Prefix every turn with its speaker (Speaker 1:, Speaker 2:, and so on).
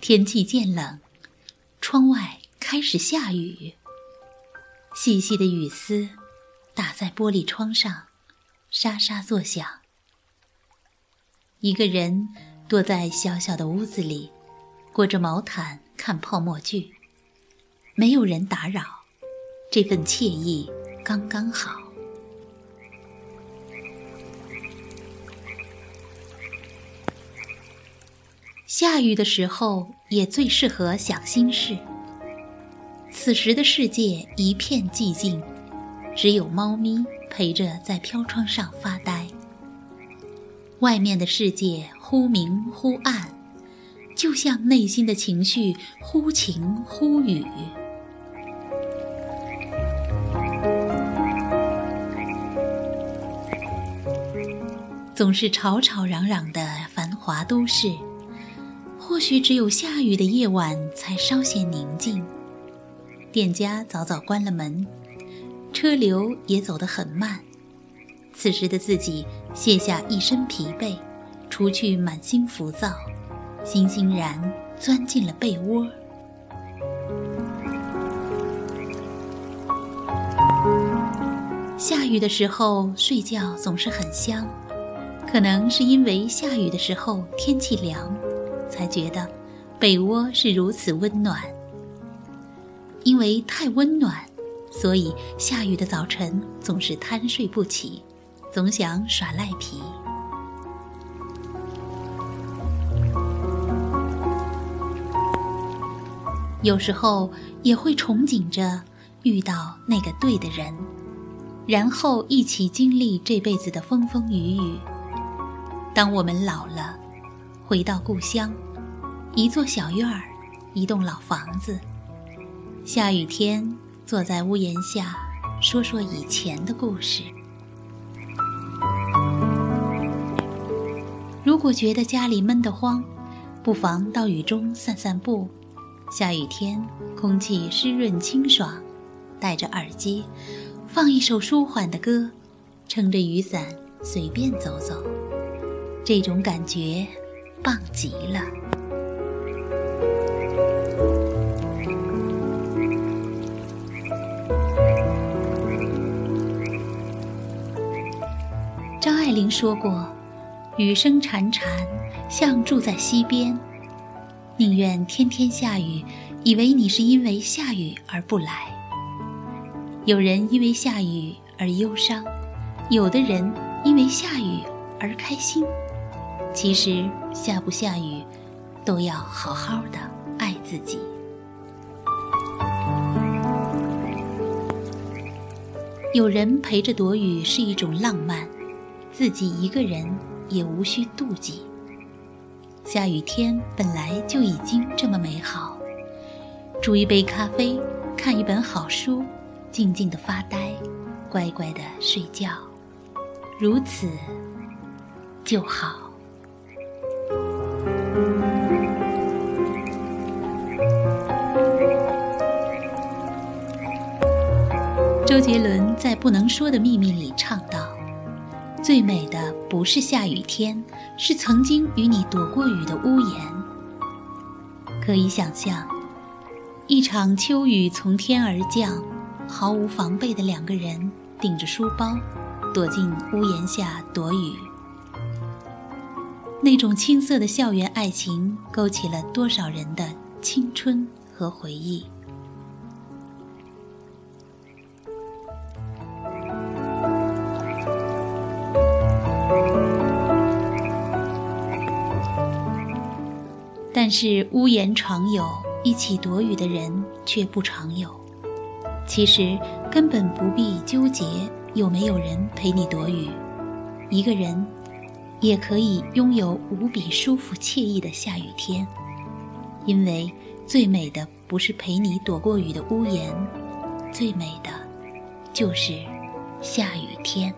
Speaker 1: 天气渐冷，窗外开始下雨。细细的雨丝打在玻璃窗上，沙沙作响。一个人躲在小小的屋子里，裹着毛毯看泡沫剧，没有人打扰，这份惬意刚刚好。下雨的时候也最适合想心事。此时的世界一片寂静，只有猫咪陪着在飘窗上发呆。外面的世界忽明忽暗，就像内心的情绪忽晴忽雨。总是吵吵嚷嚷的繁华都市，许只有下雨的夜晚才稍显宁静。店家早早关了门，车流也走得很慢。此时的自己卸下一身疲惫，除去满心浮躁，欣欣然钻进了被窝。下雨的时候睡觉总是很香，可能是因为下雨的时候天气凉，才觉得被窝是如此温暖。因为太温暖，所以下雨的早晨总是贪睡不起，总想耍赖皮。有时候也会憧憬着遇到那个对的人，然后一起经历这辈子的风风雨雨。当我们老了，回到故乡，一座小院儿，一栋老房子。下雨天，坐在屋檐下，说说以前的故事。如果觉得家里闷得慌，不妨到雨中散散步。下雨天，空气湿润清爽，戴着耳机，放一首舒缓的歌，撑着雨伞随便走走，这种感觉棒极了。张爱玲说过：“雨声潺潺，像住在溪边。宁愿天天下雨，以为你是因为下雨而不来。有人因为下雨而忧伤，有的人因为下雨而开心。其实下不下雨，都要好好的爱自己。有人陪着躲雨是一种浪漫。”自己一个人也无需妒忌。下雨天本来就已经这么美好，煮一杯咖啡，看一本好书，静静的发呆，乖乖的睡觉，如此就好。周杰伦在《不能说的秘密》里唱道。最美的不是下雨天，是曾经与你躲过雨的屋檐。可以想象，一场秋雨从天而降，毫无防备的两个人顶着书包，躲进屋檐下躲雨。那种青涩的校园爱情，勾起了多少人的青春和回忆。是屋檐常有，一起躲雨的人却不常有。其实根本不必纠结有没有人陪你躲雨，一个人也可以拥有无比舒服惬意的下雨天。因为最美的不是陪你躲过雨的屋檐，最美的就是下雨天。